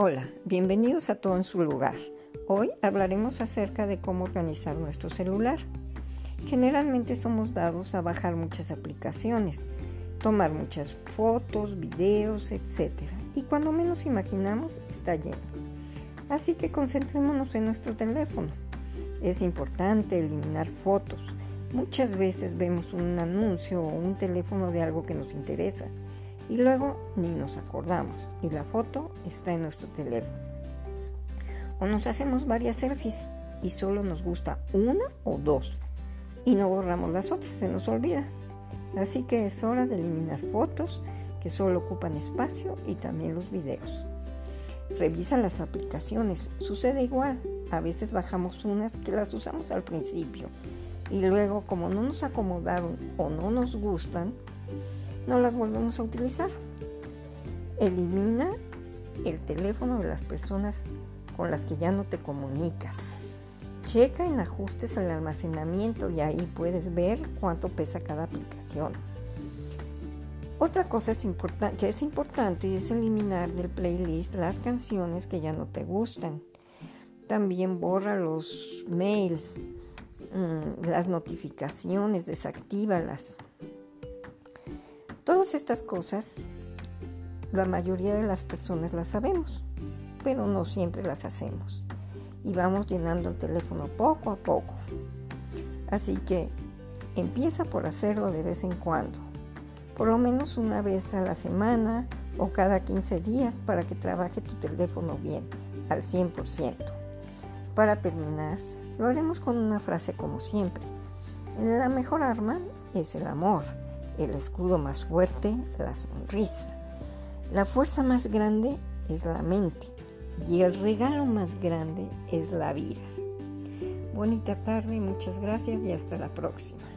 Hola, bienvenidos a Todo en su lugar. Hoy hablaremos acerca de cómo organizar nuestro celular. Generalmente somos dados a bajar muchas aplicaciones, tomar muchas fotos, videos, etc. Y cuando menos imaginamos está lleno. Así que concentrémonos en nuestro teléfono. Es importante eliminar fotos. Muchas veces vemos un anuncio o un teléfono de algo que nos interesa y luego ni nos acordamos y la foto está en nuestro teléfono. O nos hacemos varias selfies y solo nos gusta una o dos y no borramos las otras, se nos olvida. Así que es hora de eliminar fotos que solo ocupan espacio y también los videos. Revisa las aplicaciones, sucede igual. A veces bajamos unas que las usamos al principio y luego como no nos acomodaron o no nos gustan, no las volvemos a utilizar. Elimina el teléfono de las personas con las que ya no te comunicas. Checa en ajustes el almacenamiento y ahí puedes ver cuánto pesa cada aplicación. Otra cosa que es importante es eliminar del playlist las canciones que ya no te gustan. También borra los mails, mm, las notificaciones, desactívalas. Estas cosas, la mayoría de las personas las sabemos, pero no siempre las hacemos. Y vamos llenando el teléfono poco a poco. Así que empieza por hacerlo de vez en cuando, por lo menos una vez a la semana o cada 15 días para que trabaje tu teléfono bien, al 100%. Para terminar, lo haremos con una frase como siempre. La mejor arma es el amor el escudo más fuerte, la sonrisa. La fuerza más grande es la mente y el regalo más grande es la vida. Bonita tarde, muchas gracias y hasta la próxima.